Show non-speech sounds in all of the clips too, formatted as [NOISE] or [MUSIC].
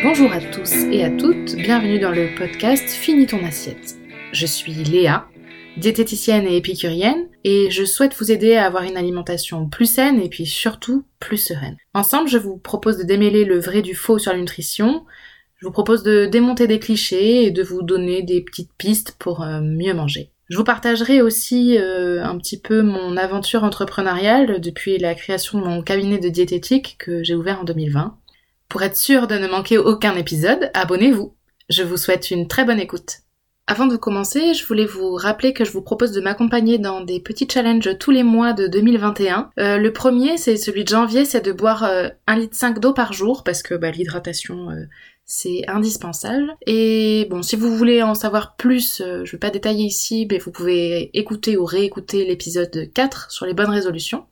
Bonjour à tous et à toutes, bienvenue dans le podcast Finis ton assiette. Je suis Léa, diététicienne et épicurienne, et je souhaite vous aider à avoir une alimentation plus saine et puis surtout plus sereine. Ensemble, je vous propose de démêler le vrai du faux sur la nutrition, je vous propose de démonter des clichés et de vous donner des petites pistes pour euh, mieux manger. Je vous partagerai aussi euh, un petit peu mon aventure entrepreneuriale depuis la création de mon cabinet de diététique que j'ai ouvert en 2020. Pour être sûr de ne manquer aucun épisode, abonnez-vous. Je vous souhaite une très bonne écoute. Avant de commencer, je voulais vous rappeler que je vous propose de m'accompagner dans des petits challenges tous les mois de 2021. Euh, le premier, c'est celui de janvier, c'est de boire euh, 1,5 litre d'eau par jour parce que bah, l'hydratation euh, c'est indispensable. Et bon, si vous voulez en savoir plus, euh, je vais pas détailler ici, mais vous pouvez écouter ou réécouter l'épisode 4 sur les bonnes résolutions.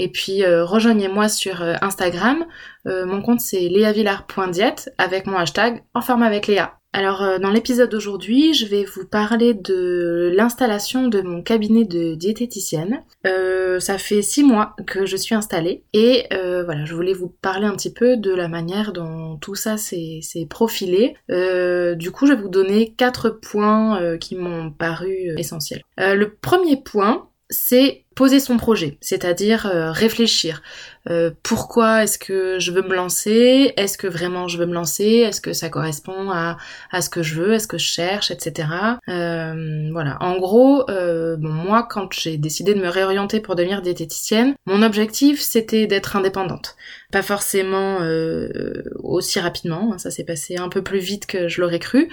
Et puis euh, rejoignez-moi sur euh, Instagram. mon compte c'est leavillard.diète avec mon hashtag en forme avec Léa. Alors euh, dans l'épisode d'aujourd'hui, je vais vous parler de l'installation de mon cabinet de diététicienne. Euh, ça fait six mois que je suis installée et euh, voilà, je voulais vous parler un petit peu de la manière dont tout ça s'est profilé. du coup, je vais vous donner quatre points qui m'ont paru essentiels. le premier point, c'est poser son projet, c'est-à-dire réfléchir. Euh, pourquoi est-ce que je veux me lancer? Est-ce que vraiment je veux me lancer? Est-ce que ça correspond à, à ce que je veux? Est-ce que je cherche? Etc. Euh, voilà. En gros, euh, bon, moi, quand j'ai décidé de me réorienter pour devenir diététicienne, mon objectif c'était d'être indépendante. Pas forcément euh, aussi rapidement, hein, ça s'est passé un peu plus vite que je l'aurais cru,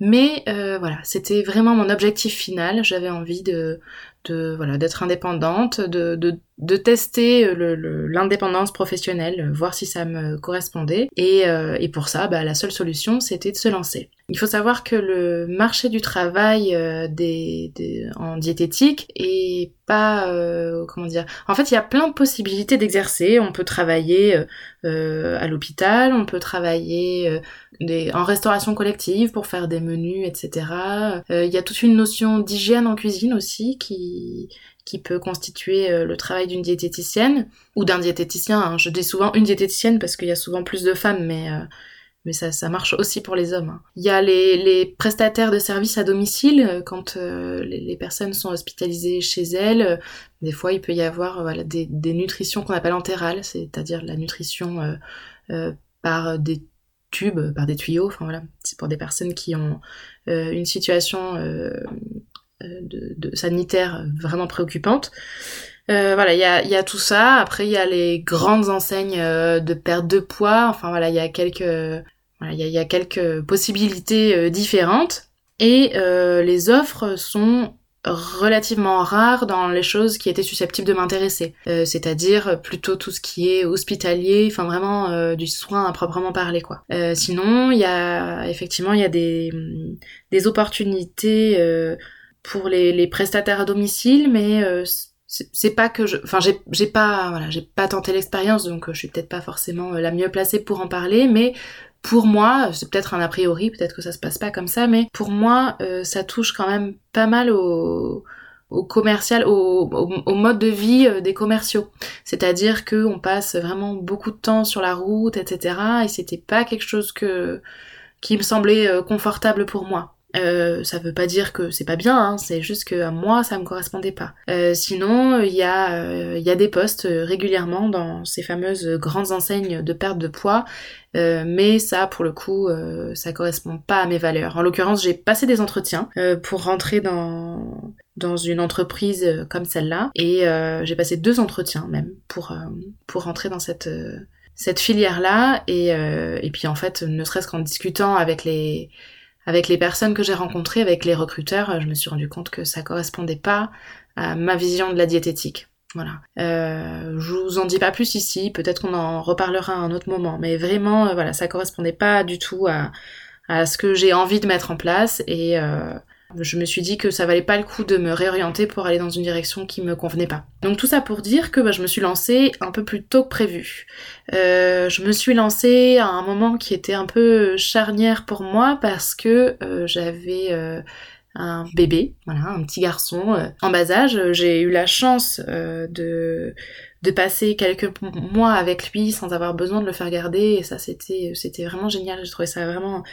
mais euh, voilà, c'était vraiment mon objectif final. J'avais envie de de voilà d'être indépendante, de, de, de tester l'indépendance professionnelle, voir si ça me correspondait. Et, euh, et pour ça, bah, la seule solution, c'était de se lancer. Il faut savoir que le marché du travail euh, des, en diététique est pas euh, comment dire. En fait, il y a plein de possibilités d'exercer. On peut travailler euh, à l'hôpital, on peut travailler en restauration collective pour faire des menus, etc. Il y a toute une notion d'hygiène en cuisine aussi qui qui peut constituer le travail d'une diététicienne ou d'un diététicien. Hein. Je dis souvent une diététicienne parce qu'il y a souvent plus de femmes, mais mais ça, ça marche aussi pour les hommes. Hein. Il y a les, les prestataires de services à domicile, euh, quand euh, les, personnes sont hospitalisées chez elles, euh, des fois il peut y avoir voilà, des, des nutritions qu'on appelle entérales, c'est-à-dire la nutrition par des tubes, par des tuyaux, enfin voilà, c'est pour des personnes qui ont une situation de, de, sanitaire vraiment préoccupante. Euh, voilà, il y a, y a, tout ça. Après, il y a les grandes enseignes euh, de perte de poids. Enfin voilà, il y a quelques, voilà, il y, a, quelques possibilités euh, différentes. Et les offres sont relativement rares dans les choses qui étaient susceptibles de m'intéresser. C'est-à-dire plutôt tout ce qui est hospitalier, enfin vraiment du soin à proprement parler quoi. sinon, il y a effectivement il y a des, des opportunités pour les, les prestataires à domicile, mais c'est pas que je enfin j'ai pas voilà j'ai pas tenté l'expérience donc euh, je suis peut-être pas forcément euh, la mieux placée pour en parler mais pour moi c'est peut-être un a priori peut-être que ça se passe pas comme ça mais pour moi euh, ça touche quand même pas mal au au commercial au, au, mode de vie des commerciaux. C'est-à-dire que on passe vraiment beaucoup de temps sur la route etc et c'était pas quelque chose que qui me semblait confortable pour moi euh, ça veut pas dire que c'est pas bien, hein, c'est juste que à moi ça me correspondait pas. Euh, sinon, il y, euh, y a des postes régulièrement dans ces fameuses grandes enseignes de perte de poids, mais ça pour le coup ça correspond pas à mes valeurs. En l'occurrence, j'ai passé des entretiens pour rentrer dans dans une entreprise comme celle-là et j'ai passé deux entretiens même pour pour rentrer dans cette cette filière là et et puis en fait ne serait-ce qu'en discutant avec les avec les personnes que j'ai rencontrées, avec les recruteurs, je me suis rendu compte que ça correspondait pas à ma vision de la diététique. Voilà. Euh, je vous en dis pas plus ici, peut-être qu'on en reparlera à un autre moment, mais vraiment, euh, voilà, ça correspondait pas du tout à, à ce que j'ai envie de mettre en place et, euh, je me suis dit que ça valait pas le coup de me réorienter pour aller dans une direction qui me convenait pas. Donc tout ça pour dire que bah, je me suis lancée un peu plus tôt que prévu. Euh, je me suis lancée à un moment qui était un peu charnière pour moi parce que euh, j'avais euh, un bébé, voilà, un petit garçon en bas âge. J'ai eu la chance de de passer quelques mois avec lui sans avoir besoin de le faire garder. Et ça, c'était, c'était vraiment génial. J'ai trouvé ça vraiment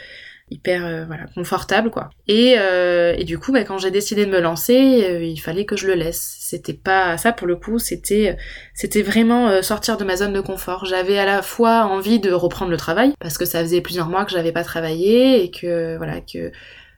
hyper euh, voilà confortable quoi. Et, euh, et du coup bah, quand j'ai décidé de me lancer euh, il fallait que je le laisse. C'était pas ça pour le coup c'était c'était vraiment sortir de ma zone de confort. J'avais à la fois envie de reprendre le travail parce que ça faisait plusieurs mois que j'avais pas travaillé et que voilà que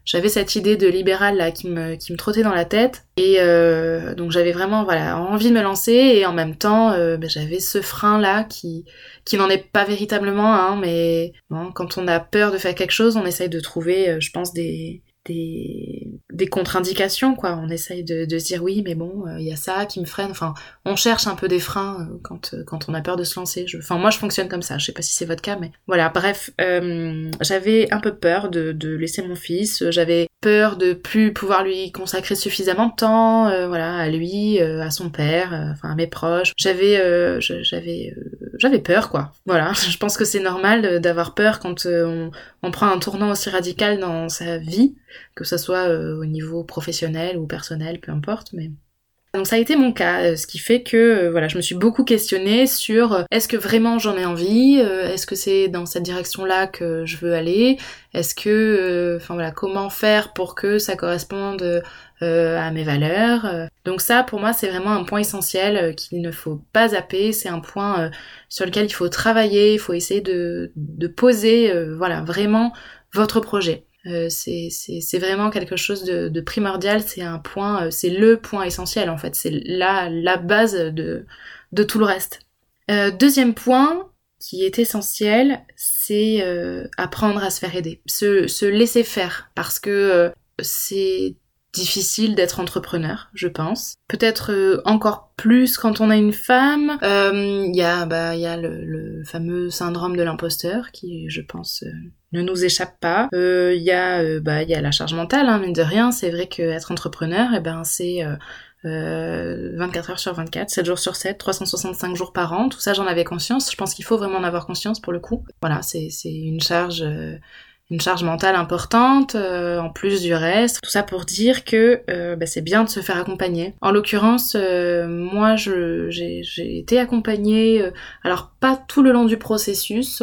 j'avais cette idée de libéral là qui me, qui me trottait dans la tête. Et euh, donc j'avais vraiment voilà envie de me lancer. Et en même temps euh, ben, j'avais ce frein là qui qui n'en est pas véritablement hein, mais quand on a peur de faire quelque chose on essaye de trouver euh, je pense des des, des contre-indications, quoi. On essaye de, se dire oui, mais bon, il y a ça qui me freine. Enfin, on cherche un peu des freins quand, quand on a peur de se lancer. Enfin, moi, je fonctionne comme ça. Je sais pas si c'est votre cas, mais voilà. Bref, j'avais un peu peur de, de laisser mon fils. J'avais peur de plus pouvoir lui consacrer suffisamment de temps, euh, voilà, à lui, euh, à son père, euh, enfin à mes proches. J'avais, j'avais, j'avais peur, quoi. Voilà, [LAUGHS] je pense que c'est normal d'avoir peur quand on, on, prend un tournant aussi radical dans sa vie, que ce soit au niveau professionnel ou personnel, peu importe, mais donc ça a été mon cas, euh, ce qui fait que euh, voilà, je me suis beaucoup questionnée sur euh, est-ce que vraiment j'en ai envie, est-ce que c'est dans cette direction-là que je veux aller, est-ce que, enfin voilà, comment faire pour que ça corresponde à mes valeurs. Donc ça, pour moi, c'est vraiment un point essentiel qu'il ne faut pas zapper. C'est un point sur lequel il faut travailler. Il faut essayer de, de poser, voilà, vraiment votre projet. Euh, c'est vraiment quelque chose de, primordial, c'est un point, euh, c'est le point essentiel en fait, c'est la, la base de, de tout le reste. Euh, deuxième point qui est essentiel, c'est apprendre à se faire aider, se, se laisser faire, parce que c'est difficile d'être entrepreneur, je pense. Peut-être encore plus quand on a une femme. Il y a, bah, y a le, le, fameux syndrome de l'imposteur qui, je pense, ne nous échappe pas. Il euh, y a euh, bah y a la charge mentale, hein, mine de rien. C'est vrai qu'être entrepreneur, eh ben c'est euh, 24 heures sur 24, 7 jours sur 7, 365 jours par an. Tout ça, j'en avais conscience. Je pense qu'il faut vraiment en avoir conscience pour le coup. Voilà, c'est une charge une charge mentale importante, euh, en plus du reste. Tout ça pour dire que euh, bah, c'est bien de se faire accompagner. En l'occurrence, euh, moi, j'ai été accompagnée, alors pas tout le long du processus,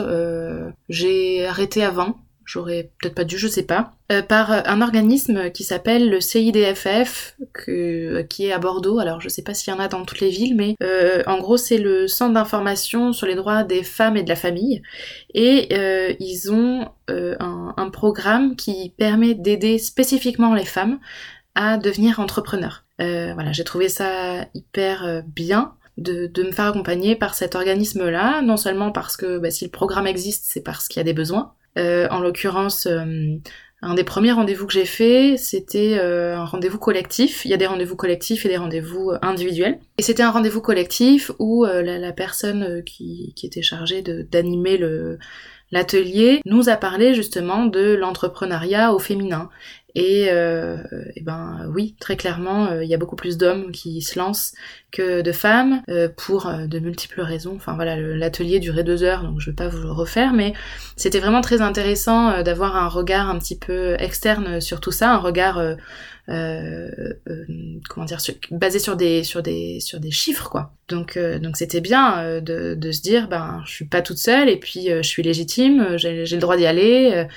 j'ai arrêté avant, j'aurais peut-être pas dû, je sais pas, euh, par un organisme qui s'appelle le CIDFF, que, qui est à Bordeaux. Alors je sais pas s'il y en a dans toutes les villes, mais euh, en gros c'est le centre d'information sur les droits des femmes et de la famille. Et euh, ils ont un, programme qui permet d'aider spécifiquement les femmes à devenir entrepreneurs. voilà, j'ai trouvé ça hyper bien. De, de, me faire accompagner par cet organisme-là, non seulement parce que bah, si le programme existe, c'est parce qu'il y a des besoins, euh, en l'occurrence, euh, un des premiers rendez-vous que j'ai fait, c'était euh, un rendez-vous collectif. Il y a des rendez-vous collectifs et des rendez-vous individuels. Et c'était un rendez-vous collectif où la, personne qui, était chargée d'animer l'atelier nous a parlé justement de l'entrepreneuriat au féminin et, euh, ben oui, très clairement, euh, il y a beaucoup plus d'hommes qui se lancent que de femmes euh, pour euh, de multiples raisons. Enfin voilà, l'atelier durait deux heures, donc je vais pas vous le refaire, mais c'était vraiment très intéressant d'avoir un regard un petit peu externe sur tout ça, un regard comment dire basé sur des sur des sur des chiffres quoi. Donc donc c'était bien de, de se dire ben je suis pas toute seule et puis je suis légitime, j'ai le droit d'y aller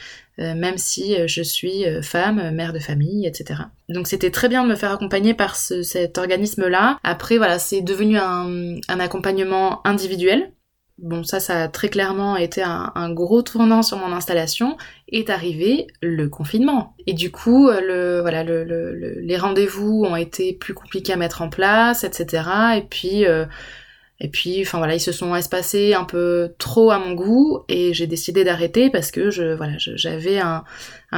euh, même si euh, je suis euh, femme, mère de famille, etc. Donc c'était très bien de me faire accompagner par cet organisme-là. Après, voilà, c'est devenu un, accompagnement individuel. Bon, ça, ça a très clairement été un, gros tournant sur mon installation. Est arrivé le confinement. Et du coup, le, voilà, les rendez-vous ont été plus compliqués à mettre en place, etc. Et puis, et puis, enfin voilà, ils se sont espacés un peu trop à mon goût et j'ai décidé d'arrêter parce que je, voilà, j'avais un,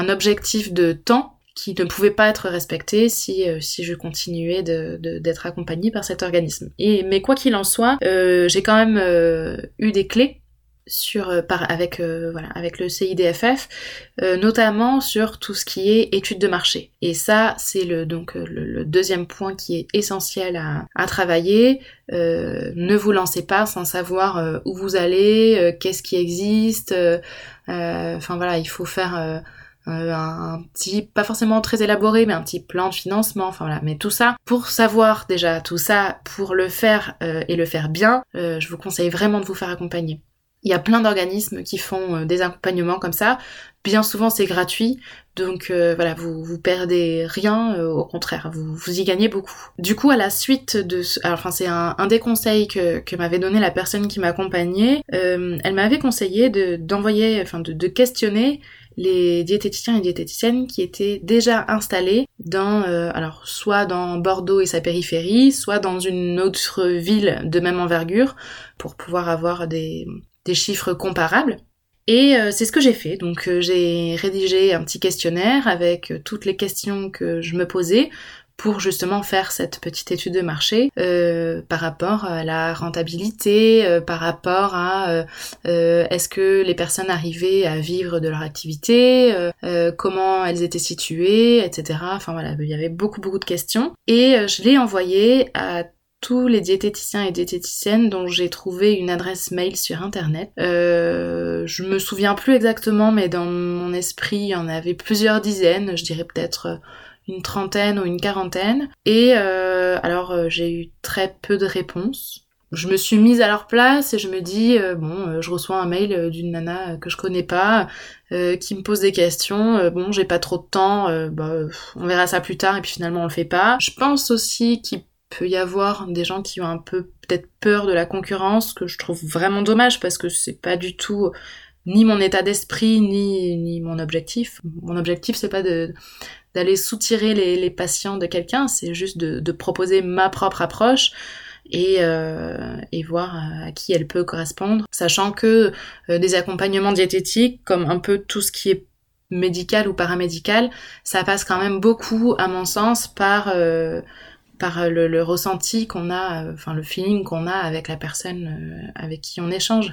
objectif de temps qui ne pouvait pas être respecté si, euh, si je continuais d'être de, d'être accompagnée par cet organisme. Et, mais quoi qu'il en soit, euh, j'ai quand même euh, eu des clés sur euh, par avec euh, voilà avec le CIDFF euh, notamment sur tout ce qui est études de marché et ça c'est le donc le, deuxième point qui est essentiel à, à travailler ne vous lancez pas sans savoir où vous allez qu'est-ce qui existe enfin voilà il faut faire un, petit, pas forcément très élaboré, mais un petit plan de financement, enfin voilà. Mais tout ça, pour savoir déjà tout ça, pour le faire et le faire bien, je vous conseille vraiment de vous faire accompagner. Il y a plein d'organismes qui font euh, des accompagnements comme ça. Bien souvent c'est gratuit, donc euh, voilà, vous vous perdez rien, euh, au contraire, vous, vous y gagnez beaucoup. Du coup, à la suite de ce... Enfin, c'est un, un, des conseils que, que m'avait donné la personne qui m'accompagnait. elle m'avait conseillé de d'envoyer, enfin de, de questionner les diététiciens et diététiciennes qui étaient déjà installés dans, euh, alors soit dans Bordeaux et sa périphérie, soit dans une autre ville de même envergure, pour pouvoir avoir des, chiffres comparables. Et euh, c'est ce que j'ai fait. Donc euh, j'ai rédigé un petit questionnaire avec toutes les questions que je me posais pour justement faire cette petite étude de marché euh, par rapport à la rentabilité, euh, par rapport à euh, est-ce que les personnes arrivaient à vivre de leur activité, comment elles étaient situées, etc. Enfin voilà, il y avait beaucoup beaucoup de questions et je l'ai envoyé à tous les diététiciens et diététiciennes dont j'ai trouvé une adresse mail sur internet. Euh, je me souviens plus exactement, mais dans mon esprit, il y en avait plusieurs dizaines, je dirais peut-être une trentaine ou une quarantaine. Et euh, alors euh, j'ai eu très peu de réponses. Je me suis mise à leur place et je me dis euh, bon, je reçois un mail d'une nana que je connais pas qui me pose des questions. bon, j'ai pas trop de temps, bah, on verra ça plus tard et puis finalement on le fait pas. Je pense aussi qu'il peut y avoir des gens qui ont un peu peut-être peur de la concurrence, que je trouve vraiment dommage parce que c'est pas du tout ni mon état d'esprit ni ni mon objectif. Mon objectif c'est pas de d'aller soutirer les, les, patients de quelqu'un, c'est juste de, de, proposer ma propre approche et, euh, et voir à qui elle peut correspondre, sachant que euh, des accompagnements diététiques, comme un peu tout ce qui est médical ou paramédical, ça passe quand même beaucoup, à mon sens, par euh, par le, le ressenti qu'on a, euh, enfin le feeling qu'on a avec la personne euh, avec qui on échange.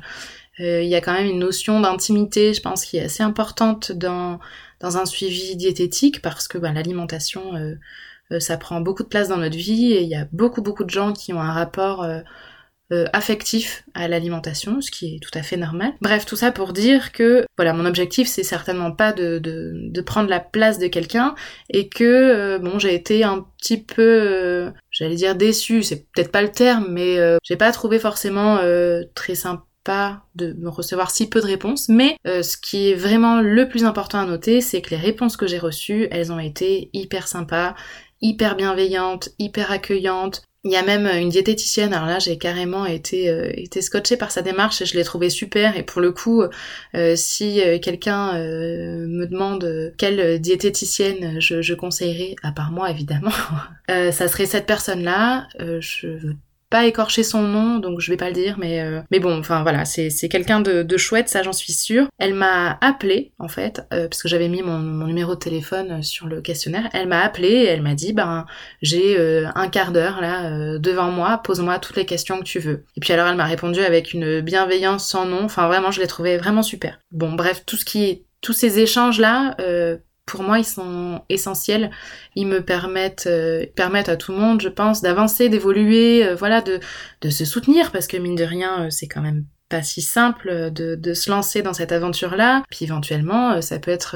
Il y a quand même une notion d'intimité, je pense, qui est assez importante dans dans un suivi diététique parce que bah, l'alimentation euh, euh, ça prend beaucoup de place dans notre vie et il y a beaucoup beaucoup de gens qui ont un rapport euh, affectif à l'alimentation, ce qui est tout à fait normal. Bref, tout ça pour dire que voilà, mon objectif c'est certainement pas de, de, de, prendre la place de quelqu'un et que bon j'ai été un petit peu j'allais dire déçue, c'est peut-être pas le terme, mais j'ai pas trouvé forcément très sympa pas de me recevoir si peu de réponses, mais euh, ce qui est vraiment le plus important à noter, c'est que les réponses que j'ai reçues, elles ont été hyper sympas, hyper bienveillantes, hyper accueillantes. Il y a même une diététicienne, alors là j'ai carrément été, euh, été scotchée par sa démarche et je l'ai trouvée super et pour le coup, euh, si quelqu'un me demande quelle diététicienne je, je conseillerais, à part moi évidemment, [LAUGHS] ça serait cette personne-là. je pas écorcher son nom, donc je vais pas le dire, mais euh, mais bon, enfin voilà, c'est quelqu'un de, de chouette, ça j'en suis sûre. Elle m'a appelé en fait, euh, parce que j'avais mis mon, numéro de téléphone sur le questionnaire. Elle m'a appelé elle m'a dit ben j'ai euh, un quart d'heure là devant moi, pose-moi toutes les questions que tu veux. Et puis alors elle m'a répondu avec une bienveillance sans nom. Enfin vraiment, je l'ai trouvé vraiment super. Bon bref, tout ce qui tous ces échanges là pour moi, ils sont essentiels. Ils me permettent, euh, permettent à tout le monde, je pense, d'avancer, d'évoluer, euh, voilà, de, de se soutenir, parce que mine de rien, euh, c'est quand même pas si simple de, de se lancer dans cette aventure-là. Puis éventuellement, ça peut être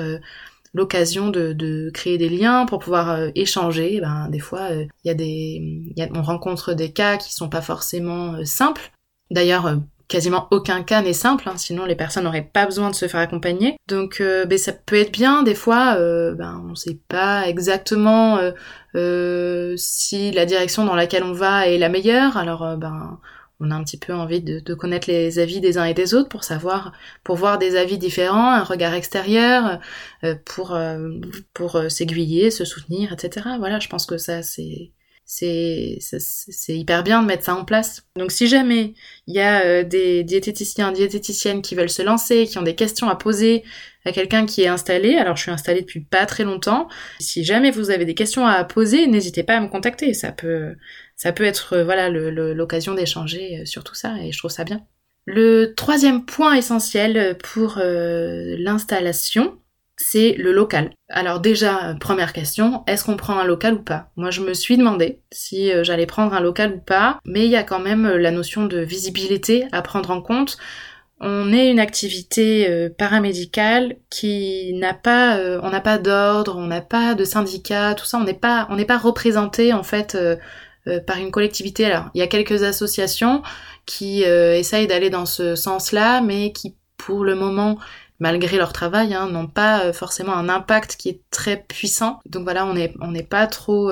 l'occasion de, de, créer des liens pour pouvoir échanger. Ben, des fois, il y a des, y a, on rencontre des cas qui sont pas forcément simples. D'ailleurs, quasiment aucun cas n'est simple, hein, sinon les personnes n'auraient pas besoin de se faire accompagner. Donc euh, ben, ça peut être bien, des fois, euh, ben, on sait pas exactement euh, si la direction dans laquelle on va est la meilleure, alors ben on a un petit peu envie de, de, connaître les avis des uns et des autres pour savoir, pour voir des avis différents, un regard extérieur, pour, pour s'aiguiller, se soutenir, etc. Voilà, je pense que ça c'est c'est hyper bien de mettre ça en place. Donc si jamais il y a euh, des diététiciens, diététiciennes qui veulent se lancer, qui ont des questions à poser à quelqu'un qui est installé, alors je suis installée depuis pas très longtemps, si jamais vous avez des questions à poser, n'hésitez pas à me contacter, ça peut ça peut être euh, voilà l'occasion d'échanger euh, sur tout ça et je trouve ça bien. Le troisième point essentiel pour l'installation, c'est le local. Alors déjà, première question, est-ce qu'on prend un local ou pas? Moi je me suis demandé si euh, j'allais prendre un local ou pas, mais il y a quand même euh, la notion de visibilité à prendre en compte. on est une activité euh, paramédicale qui n'a pas, on n'a pas d'ordre, on n'a pas de syndicat, tout ça, on n'est pas, on n'est pas représenté en fait par une collectivité. Alors, il y a quelques associations qui essayent d'aller dans ce sens-là, mais qui, pour le moment, malgré leur travail, hein, n'ont pas forcément un impact qui est très puissant. Donc voilà, on n'est, pas trop,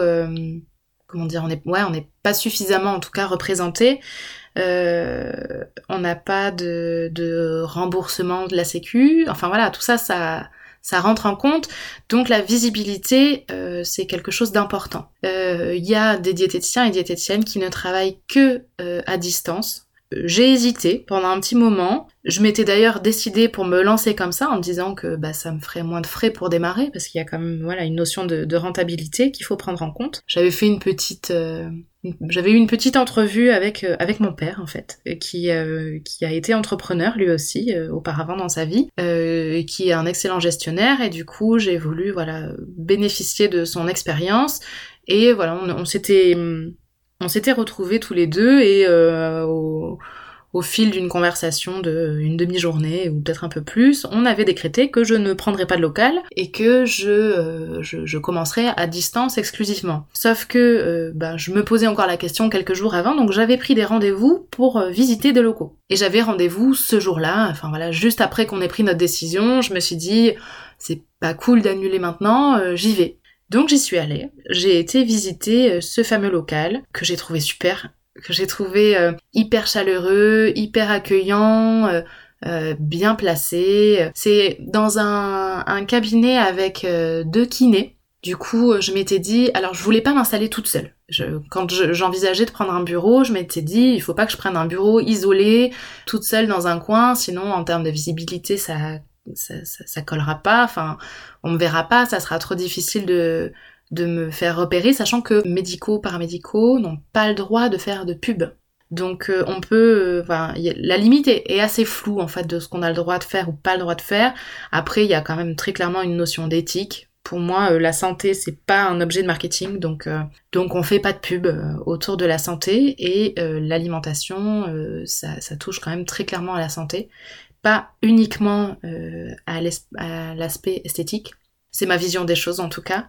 comment dire, on n'est pas suffisamment en tout cas représenté. Euh, on n'a pas de, remboursement de la sécu. Enfin voilà, tout ça, ça, rentre en compte. Donc la visibilité, euh, c'est quelque chose d'important. Il euh, y a des diététiciens et diététiciennes qui ne travaillent que à distance. J'ai hésité pendant un petit moment. Je m'étais d'ailleurs décidée pour me lancer comme ça en me disant que bah, ça me ferait moins de frais pour démarrer parce qu'il y a quand même voilà une notion de, rentabilité qu'il faut prendre en compte. J'avais fait une petite j'avais eu une petite entrevue avec euh, avec mon père en fait, qui euh, qui a été entrepreneur lui aussi euh, auparavant dans sa vie, et qui est un excellent gestionnaire et du coup j'ai voulu voilà bénéficier de son expérience et voilà on, s'était on s'était retrouvés tous les deux et au au fil d'une conversation de une demi-journée ou peut-être un peu plus, on avait décrété que je ne prendrais pas de local et que je, euh, je, commencerais à distance exclusivement. Sauf que euh, ben, je me posais encore la question quelques jours avant, donc j'avais pris des rendez-vous pour euh, visiter des locaux. Et j'avais rendez-vous ce jour-là, enfin voilà, juste après qu'on ait pris notre décision, je me suis dit c'est pas cool d'annuler maintenant, j'y vais. Donc j'y suis allée, j'ai été visiter ce fameux local que j'ai trouvé super que j'ai trouvé euh, hyper chaleureux, hyper accueillant, euh, euh, bien placé. C'est dans un, un, cabinet avec deux kinés. Du coup, je m'étais dit, alors je voulais pas m'installer toute seule. Quand j'envisageais de prendre un bureau, je m'étais dit, il faut pas que je prenne un bureau isolé, toute seule dans un coin, sinon en termes de visibilité, ça, ça, ça, collera pas. Enfin, on me verra pas, ça sera trop difficile de de me faire repérer, sachant que médicaux, paramédicaux n'ont pas le droit de faire de pub. Donc euh, on peut, enfin, la limite est, assez floue en fait de ce qu'on a le droit de faire ou pas le droit de faire. Après, il y a quand même très clairement une notion d'éthique. Pour moi, euh, la santé c'est pas un objet de marketing, donc euh, donc on fait pas de pub autour de la santé et l'alimentation, ça, ça, touche quand même très clairement à la santé, pas uniquement à l'aspect esthétique. C'est ma vision des choses en tout cas.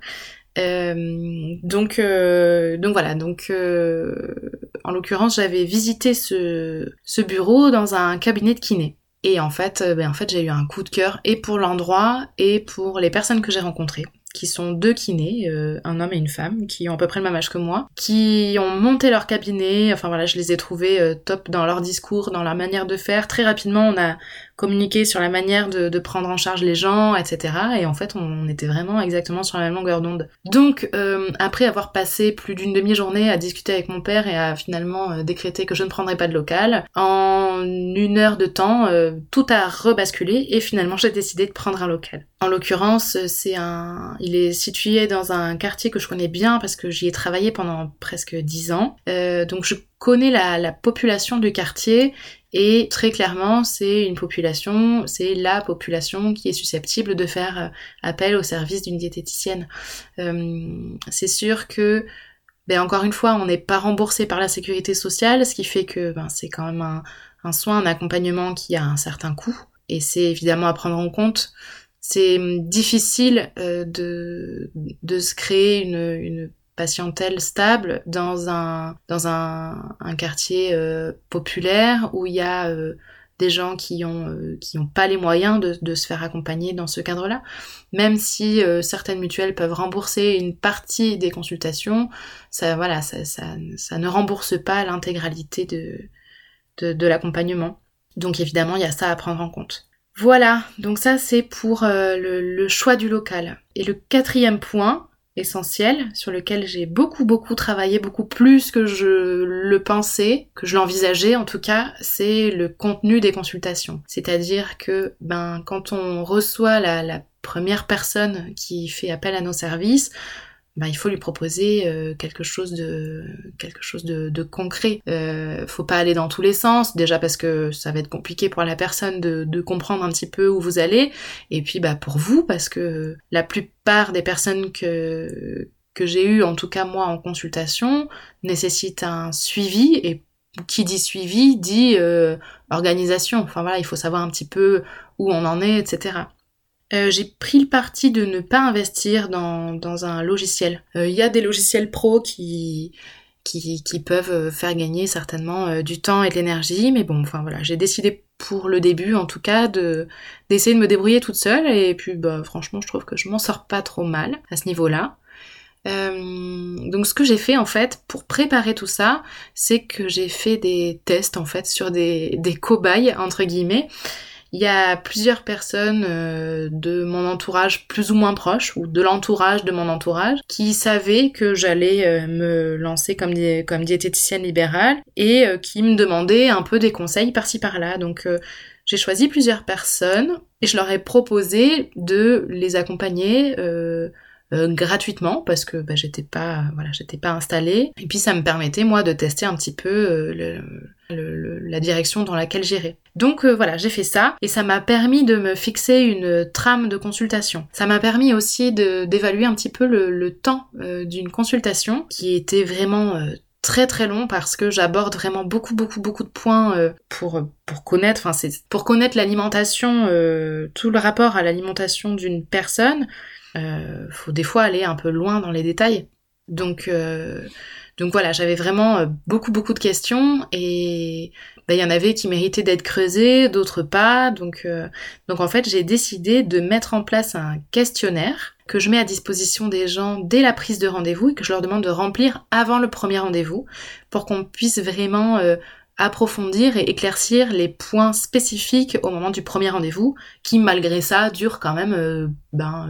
Euh, donc, euh, donc voilà, donc euh, en l'occurrence j'avais visité ce, ce bureau dans un cabinet de kiné. Et en fait, ben, en fait j'ai eu un coup de cœur et pour l'endroit et pour les personnes que j'ai rencontrées qui sont deux kinés, un homme et une femme, qui ont à peu près le même âge que moi, qui ont monté leur cabinet, enfin voilà, je les ai trouvés top dans leur discours, dans leur manière de faire. Très rapidement, on a communiquer sur la manière de, prendre en charge les gens, etc. Et en fait, on, était vraiment exactement sur la même longueur d'onde. Donc, euh, après avoir passé plus d'une demi-journée à discuter avec mon père et à finalement euh, décréter que je ne prendrais pas de local, en une heure de temps, euh, tout a rebasculé et finalement, j'ai décidé de prendre un local. En l'occurrence, c'est un, il est situé dans un quartier que je connais bien parce que j'y ai travaillé pendant presque dix ans. donc, je connais la, la population du quartier et très clairement, c'est une population, c'est la population qui est susceptible de faire euh, appel au service d'une diététicienne. Euh, c'est sûr que, ben encore une fois, on n'est pas remboursé par la sécurité sociale, ce qui fait que ben, c'est quand même un, un, soin, un accompagnement qui a un certain coût, et c'est évidemment à prendre en compte. C'est difficile euh, de, de se créer une, une patientèle stable dans un, dans un, quartier euh, populaire où il y a euh, des gens qui ont, euh, qui ont pas les moyens de, se faire accompagner dans ce cadre-là. Même si certaines mutuelles peuvent rembourser une partie des consultations, ça, voilà, ça, ça, ne rembourse pas l'intégralité de, de, l'accompagnement. Donc évidemment, il y a ça à prendre en compte. Voilà, donc ça c'est pour le choix du local. Et le quatrième point, essentiel sur lequel j'ai beaucoup beaucoup travaillé, beaucoup plus que je le pensais, que je l'envisageais en tout cas, c'est le contenu des consultations. C'est-à-dire que ben quand on reçoit la, la première personne qui fait appel à nos services, bah, il faut lui proposer euh, quelque chose de quelque chose de, de concret. Euh, faut pas aller dans tous les sens, déjà parce que ça va être compliqué pour la personne de, de comprendre un petit peu où vous allez, et puis bah pour vous parce que la plupart des personnes que que j'ai eues, en tout cas moi en consultation, nécessitent un suivi et qui dit suivi dit organisation. Enfin voilà, il faut savoir un petit peu où on en est, etc. j'ai pris le parti de ne pas investir dans, dans un logiciel. Il y a des logiciels pro qui, qui, peuvent faire gagner certainement du temps et de l'énergie, mais bon, enfin voilà, j'ai décidé pour le début en tout cas de d'essayer de me débrouiller toute seule et puis bah franchement je trouve que je m'en sors pas trop mal à ce niveau-là. Euh, donc ce que j'ai fait en fait pour préparer tout ça, c'est que j'ai fait des tests en fait sur des, des cobayes entre guillemets. Il y a plusieurs personnes euh, de mon entourage plus ou moins proche ou de l'entourage de mon entourage qui savaient que j'allais euh, me lancer comme, comme diététicienne libérale et qui me demandaient un peu des conseils par-ci par-là. Donc j'ai choisi plusieurs personnes et je leur ai proposé de les accompagner euh, gratuitement parce que bah, j'étais pas voilà j'étais pas installée et puis ça me permettait moi de tester un petit peu euh, le, la direction dans laquelle j'irais. Donc euh, voilà, j'ai fait ça et ça m'a permis de me fixer une trame de consultation. Ça m'a permis aussi d'évaluer un petit peu le, le temps d'une consultation qui était vraiment très très long parce que j'aborde vraiment beaucoup beaucoup beaucoup de points pour pour connaître enfin c'est pour connaître l'alimentation tout le rapport à l'alimentation d'une personne euh, faut des fois aller un peu loin dans les détails. Donc, euh, donc voilà, j'avais vraiment euh, beaucoup beaucoup de questions et bah, il y en avait qui méritaient d'être creusées, d'autres pas. Donc, euh, donc en fait, j'ai décidé de mettre en place un questionnaire que je mets à disposition des gens dès la prise de rendez-vous et que je leur demande de remplir avant le premier rendez-vous pour qu'on puisse vraiment approfondir et éclaircir les points spécifiques au moment du premier rendez-vous qui malgré ça durent quand même ben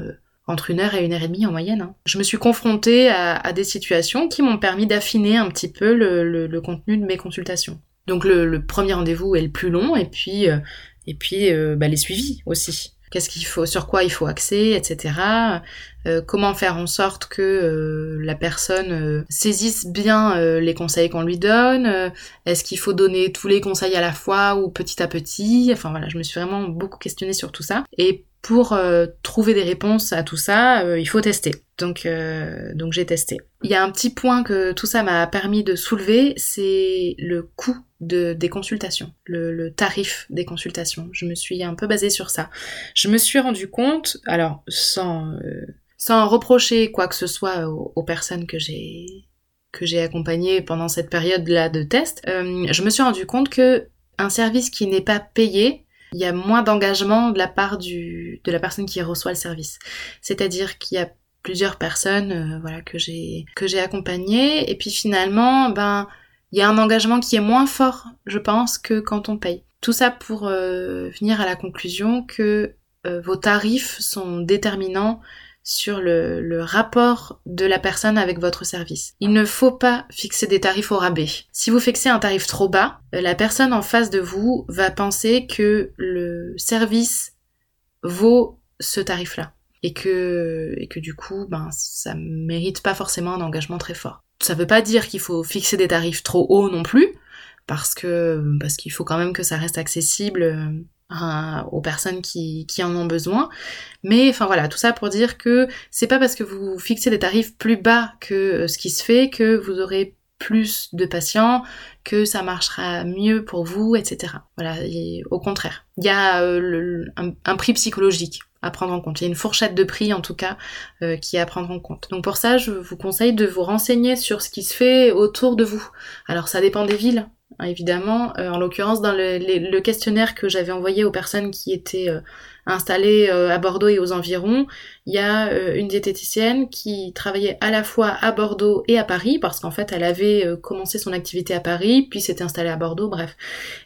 entre une heure et une heure et demie en moyenne. Hein. Je me suis confrontée à, des situations qui m'ont permis d'affiner un petit peu le, contenu de mes consultations. Donc le, premier rendez-vous est le plus long et puis euh, et puis euh, bah, les suivis aussi. Qu'est-ce qu'il faut, sur quoi il faut axer, etc. Euh, comment faire en sorte que la personne saisisse bien les conseils qu'on lui donne. Est-ce qu'il faut donner tous les conseils à la fois ou petit à petit? Enfin voilà, je me suis vraiment beaucoup questionnée sur tout ça. Et pour euh, trouver des réponses à tout ça, euh, il faut tester. Donc, euh, donc j'ai testé. Il y a un petit point que tout ça m'a permis de soulever, c'est le coût de, des consultations, le, tarif des consultations. Je me suis un peu basée sur ça. Je me suis rendu compte, alors sans, sans reprocher quoi que ce soit aux, personnes que j'ai que j'ai accompagnées pendant cette période-là de test, je me suis rendu compte que un service qui n'est pas payé il y a moins d'engagement de la part du, de la personne qui reçoit le service. C'est-à-dire qu'il y a plusieurs personnes euh, voilà que j'ai que j'ai accompagnées et puis finalement ben il y a un engagement qui est moins fort je pense que quand on paye tout ça pour euh, venir à la conclusion que euh, vos tarifs sont déterminants sur le, rapport de la personne avec votre service. Il ne faut pas fixer des tarifs au rabais. Si vous fixez un tarif trop bas, la personne en face de vous va penser que le service vaut ce tarif-là. Et que, et que du coup, ben, ça mérite pas forcément un engagement très fort. Ça veut pas dire qu'il faut fixer des tarifs trop hauts non plus, parce que, parce qu'il faut quand même que ça reste accessible aux personnes qui, en ont besoin. Mais enfin voilà, tout ça pour dire que c'est pas parce que vous fixez des tarifs plus bas que euh, ce qui se fait que vous aurez plus de patients, que ça marchera mieux pour vous, etc. Voilà, au contraire. Il y a euh, un, prix psychologique à prendre en compte. Il y a une fourchette de prix en tout cas euh, qui est à prendre en compte. Donc pour ça, je vous conseille de vous renseigner sur ce qui se fait autour de vous. Alors ça dépend des villes, évidemment. Euh, en l'occurrence, dans le, questionnaire que j'avais envoyé aux personnes qui étaient euh, installées euh, à Bordeaux et aux environs, il y a une diététicienne qui travaillait à la fois à Bordeaux et à Paris, parce qu'en fait, elle avait commencé son activité à Paris, puis s'était installée à Bordeaux, bref.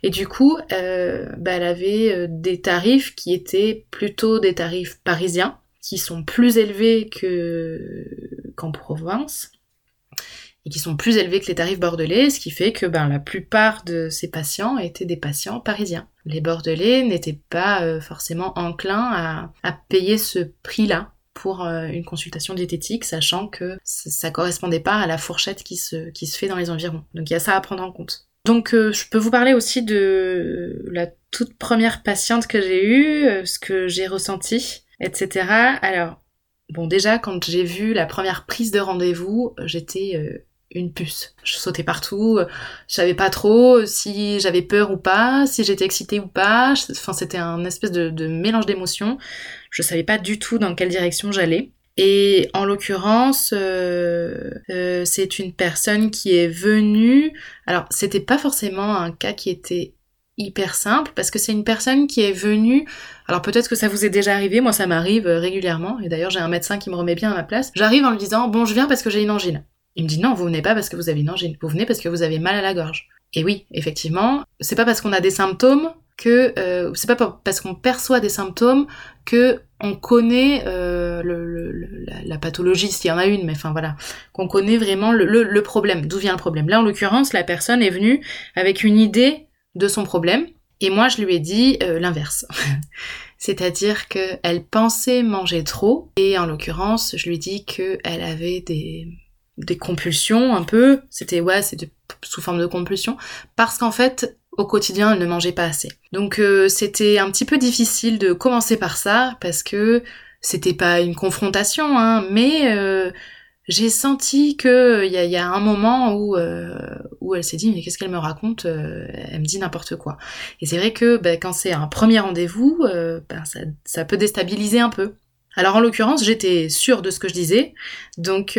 Et du coup, bah, elle avait des tarifs qui étaient plutôt des tarifs parisiens, qui sont plus élevés que qu'en province et qui sont plus élevés que les tarifs bordelais, ce qui fait que ben, la plupart de ces patients étaient des patients parisiens. Les bordelais n'étaient pas euh, forcément enclins à, payer ce prix-là pour euh, une consultation diététique, sachant que ça correspondait pas à la fourchette qui se, qui se fait dans les environs. Donc il y a ça à prendre en compte. Donc euh, je peux vous parler aussi de la toute première patiente que j'ai eue, ce que j'ai ressenti, etc. Alors, bon déjà quand j'ai vu la première prise de rendez-vous, j'étais une puce. Je sautais partout, je savais pas trop si j'avais peur ou pas, si j'étais excitée ou pas. Enfin, c'était un espèce de, de mélange d'émotions. Je savais pas du tout dans quelle direction j'allais. Et en l'occurrence, euh, euh, c'est une personne qui est venue. Alors, c'était pas forcément un cas qui était hyper simple parce que c'est une personne qui est venue. Alors peut-être que ça vous est déjà arrivé, moi ça m'arrive régulièrement. Et d'ailleurs, j'ai un médecin qui me remet bien à ma place. J'arrive en lui disant bon, je viens parce que j'ai une angine. Il me dit non, vous venez pas parce que vous avez une. Vous venez parce que vous avez mal à la gorge. Et oui, effectivement, c'est pas parce qu'on a des symptômes que euh, c'est pas parce qu'on perçoit des symptômes que on connaît euh, le, la, pathologie s'il y en a une, mais enfin voilà, qu'on connaît vraiment le, le problème, d'où vient le problème? Là, en l'occurrence, la personne est venue avec une idée de son problème, et moi, je lui ai dit euh, l'inverse. [LAUGHS] C'est-à-dire qu'elle pensait manger trop, et en l'occurrence, je lui ai dit qu'elle avait des, des compulsions un peu. C'était ouais, c'était sous forme de compulsion, parce qu'en fait, au quotidien, elle ne mangeait pas assez. Donc euh, c'était un petit peu difficile de commencer par ça parce que c'était pas une confrontation, hein, mais euh, j'ai senti que il y, a, un moment où euh, où elle s'est dit mais qu'est-ce qu'elle me raconte Elle me dit n'importe quoi. Et c'est vrai que ben, quand c'est un premier rendez-vous, ben, ça, ça peut déstabiliser un peu. Alors en l'occurrence, j'étais sûre de ce que je disais, donc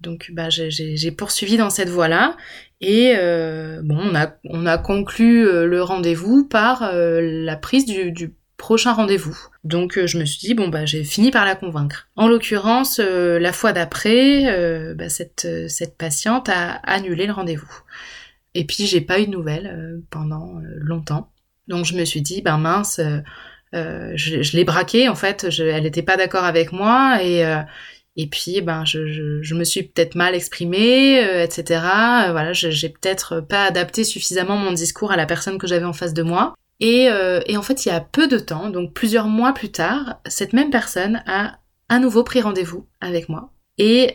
donc bah, j'ai poursuivi dans cette voie-là et euh, bon, on a, on a conclu euh, le rendez-vous par euh, la prise du, du prochain rendez-vous. Donc je me suis dit, bon bah j'ai fini par la convaincre. En l'occurrence, la fois d'après, bah, cette, cette patiente a annulé le rendez-vous. Et puis j'ai pas eu de nouvelles pendant longtemps. Donc je me suis dit, ben mince, je, je l'ai braquée en fait, je, elle n'était pas d'accord avec moi et et puis, ben, je, je, je me suis peut-être mal exprimée, euh, etc. Euh, voilà, j'ai peut-être pas adapté suffisamment mon discours à la personne que j'avais en face de moi. Et, euh, et, en fait, il y a peu de temps, donc plusieurs mois plus tard, cette même personne a à nouveau pris rendez-vous avec moi. Et,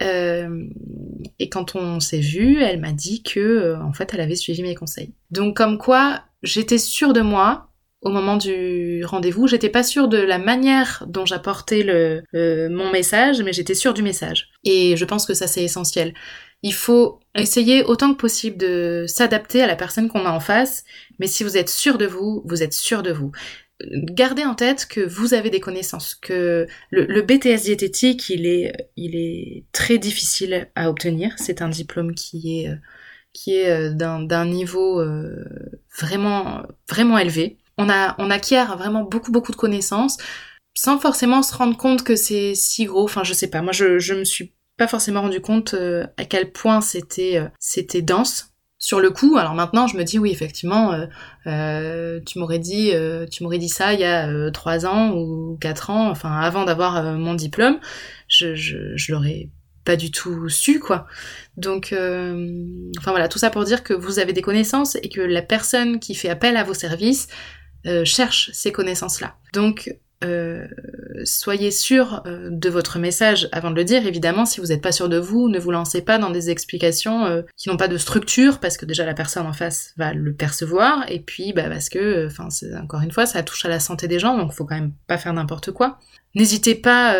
et quand on s'est vu, elle m'a dit que, en fait, elle avait suivi mes conseils. Donc, comme quoi, j'étais sûre de moi, au moment du rendez-vous. J'étais pas sûre de la manière dont j'apportais le, mon message, mais j'étais sûre du message. Et je pense que ça c'est essentiel. Il faut essayer autant que possible de s'adapter à la personne qu'on a en face, mais si vous êtes sûr de vous, vous êtes sûr de vous. Gardez en tête que vous avez des connaissances, que le, BTS diététique, il est, il est très difficile à obtenir. C'est un diplôme qui est, qui est d'un niveau euh, vraiment, vraiment élevé on, a, on acquiert vraiment beaucoup, beaucoup de connaissances sans forcément se rendre compte que c'est si gros. Enfin, je sais pas. Moi, je, je me suis pas forcément rendu compte euh, à quel point c'était euh, c'était dense sur le coup. Alors maintenant, je me dis oui, effectivement, euh, tu m'aurais dit tu m'aurais dit ça il y a trois ans ou quatre ans, enfin avant d'avoir mon diplôme, je, je, je l'aurais pas du tout su quoi. Donc enfin voilà, tout ça pour dire que vous avez des connaissances et que la personne qui fait appel à vos services euh, cherche ces connaissances-là. Donc, euh, soyez sûr euh, de votre message avant de le dire. Évidemment, si vous n'êtes pas sûr de vous, ne vous lancez pas dans des explications qui n'ont pas de structure, parce que déjà la personne en face va le percevoir, et puis bah, parce que, enfin, encore une fois, ça touche à la santé des gens, donc faut quand même pas faire n'importe quoi. N'hésitez pas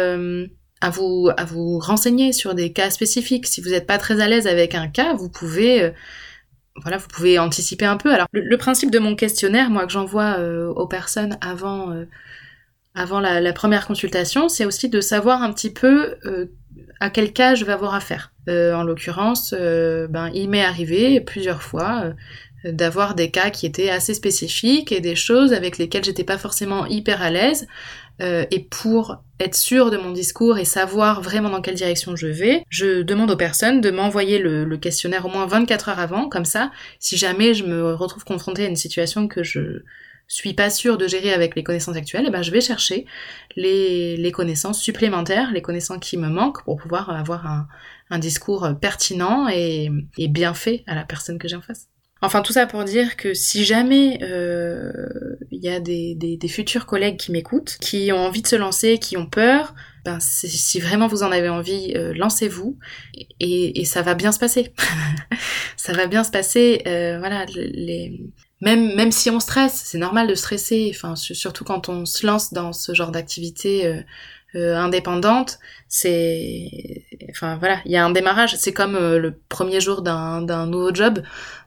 à vous à vous renseigner sur des cas spécifiques. Si vous n'êtes pas très à l'aise avec un cas, vous pouvez voilà, vous pouvez anticiper un peu. Alors, le, principe de mon questionnaire, moi, que j'envoie euh, aux personnes avant, euh, avant la, première consultation, c'est aussi de savoir un petit peu euh, à quel cas je vais avoir affaire. en l'occurrence, ben, il m'est arrivé plusieurs fois d'avoir des cas qui étaient assez spécifiques et des choses avec lesquelles j'étais pas forcément hyper à l'aise. Euh, et pour être sûr de mon discours et savoir vraiment dans quelle direction je vais, je demande aux personnes de m'envoyer le, questionnaire au moins 24 heures avant, comme ça, si jamais je me retrouve confrontée à une situation que je suis pas sûre de gérer avec les connaissances actuelles, eh ben je vais chercher les, connaissances supplémentaires, les connaissances qui me manquent pour pouvoir avoir un, un discours pertinent et, et bien fait à la personne que j'ai en face. Enfin, tout ça pour dire que si jamais il euh, y a des, futurs collègues qui m'écoutent, qui ont envie de se lancer, qui ont peur, ben si vraiment vous en avez envie, euh, lancez-vous et, et, ça va bien se passer. [LAUGHS] ça va bien se passer. Euh, voilà, les, même même si on stresse, c'est normal de stresser. Enfin, surtout quand on se lance dans ce genre d'activité indépendante, c'est, enfin voilà, il y a un démarrage. C'est comme le premier jour d'un nouveau job.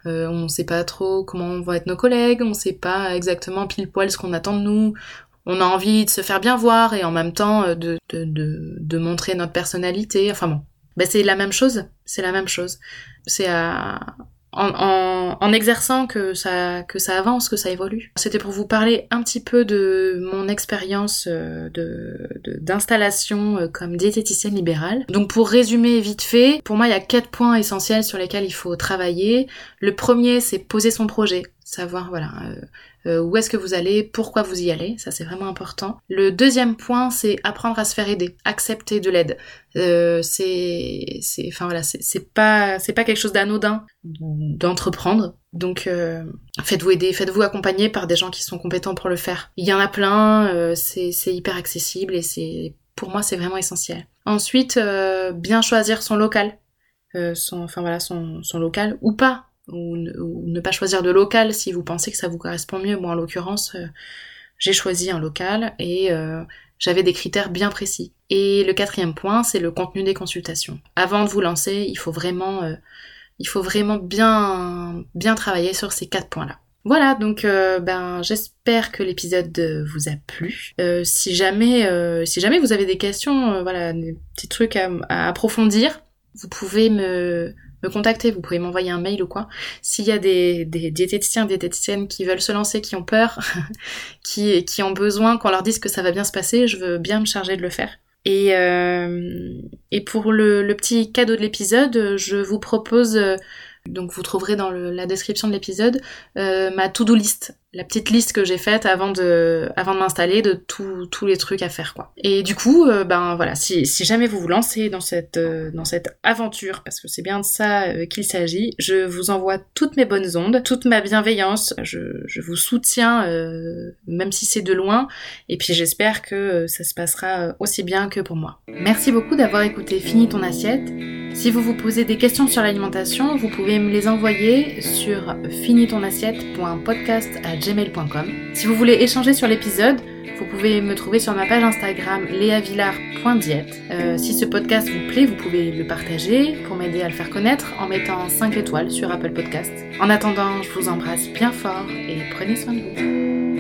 on ne sait pas trop comment vont être nos collègues, on ne sait pas exactement pile poil ce qu'on attend de nous on a envie de se faire bien voir et en même temps euh, de, de, de, montrer notre personnalité. Enfin bon, ben, c'est la même chose. C'est la même chose. C'est en, exerçant que ça, que ça avance, que ça évolue. C'était pour vous parler un petit peu de mon expérience euh, d'installation euh, comme diététicienne libérale. Donc pour résumer vite fait, pour moi il y a quatre points essentiels sur lesquels il faut travailler. Le premier c'est poser son projet savoir voilà euh, où est-ce que vous allez, pourquoi vous y allez, ça c'est vraiment important. Le deuxième point, c'est apprendre à se faire aider, accepter de l'aide. Euh, c'est, c'est, voilà, c'est pas, pas quelque chose d'anodin d'entreprendre. Donc euh, faites-vous aider, faites-vous accompagner par des gens qui sont compétents pour le faire. Il y en a plein, euh, c'est, c'est hyper accessible et c'est, pour moi, c'est vraiment essentiel. Ensuite, euh, bien choisir son local. son, enfin voilà, son, son local ou pas ou ne, pas choisir de local si vous pensez que ça vous correspond mieux. Moi, en l'occurrence, euh, j'ai choisi un local et euh, j'avais des critères bien précis. Et le quatrième point, c'est le contenu des consultations. Avant de vous lancer, il faut vraiment, euh, il faut vraiment bien, bien travailler sur ces quatre points-là. Voilà, donc ben j'espère que l'épisode vous a plu. si jamais, si jamais vous avez des questions, voilà, des petits trucs à approfondir, vous pouvez me me contacter, vous pouvez m'envoyer un mail ou quoi. S'il y a des, des diététiciens, diététiciennes qui veulent se lancer, qui ont peur, [LAUGHS] qui, ont besoin qu'on leur dise que ça va bien se passer, je veux bien me charger de le faire. Et, euh, pour le, petit cadeau de l'épisode, je vous propose, euh, donc vous trouverez dans la description de l'épisode, euh, ma to-do list la petite liste que j'ai faite avant de, avant de m'installer de tous les trucs à faire quoi. Et du coup, euh, ben voilà, si, jamais vous vous lancez dans cette, euh, dans cette aventure, parce que c'est bien de ça euh, qu'il s'agit, je vous envoie toutes mes bonnes ondes, toute ma bienveillance, je, je vous soutiens même si c'est de loin, et puis j'espère que ça se passera aussi bien que pour moi. Merci beaucoup d'avoir écouté Fini ton assiette. Si vous vous posez des questions sur l'alimentation, vous pouvez me les envoyer sur finitonassiette.podcast gmail.com. Si vous voulez échanger sur l'épisode, vous pouvez me trouver sur ma page Instagram léavillard.diète. Euh, si ce podcast vous plaît, vous pouvez le partager pour m'aider à le faire connaître en mettant 5 étoiles sur Apple Podcast. En attendant, je vous embrasse bien fort et prenez soin de vous.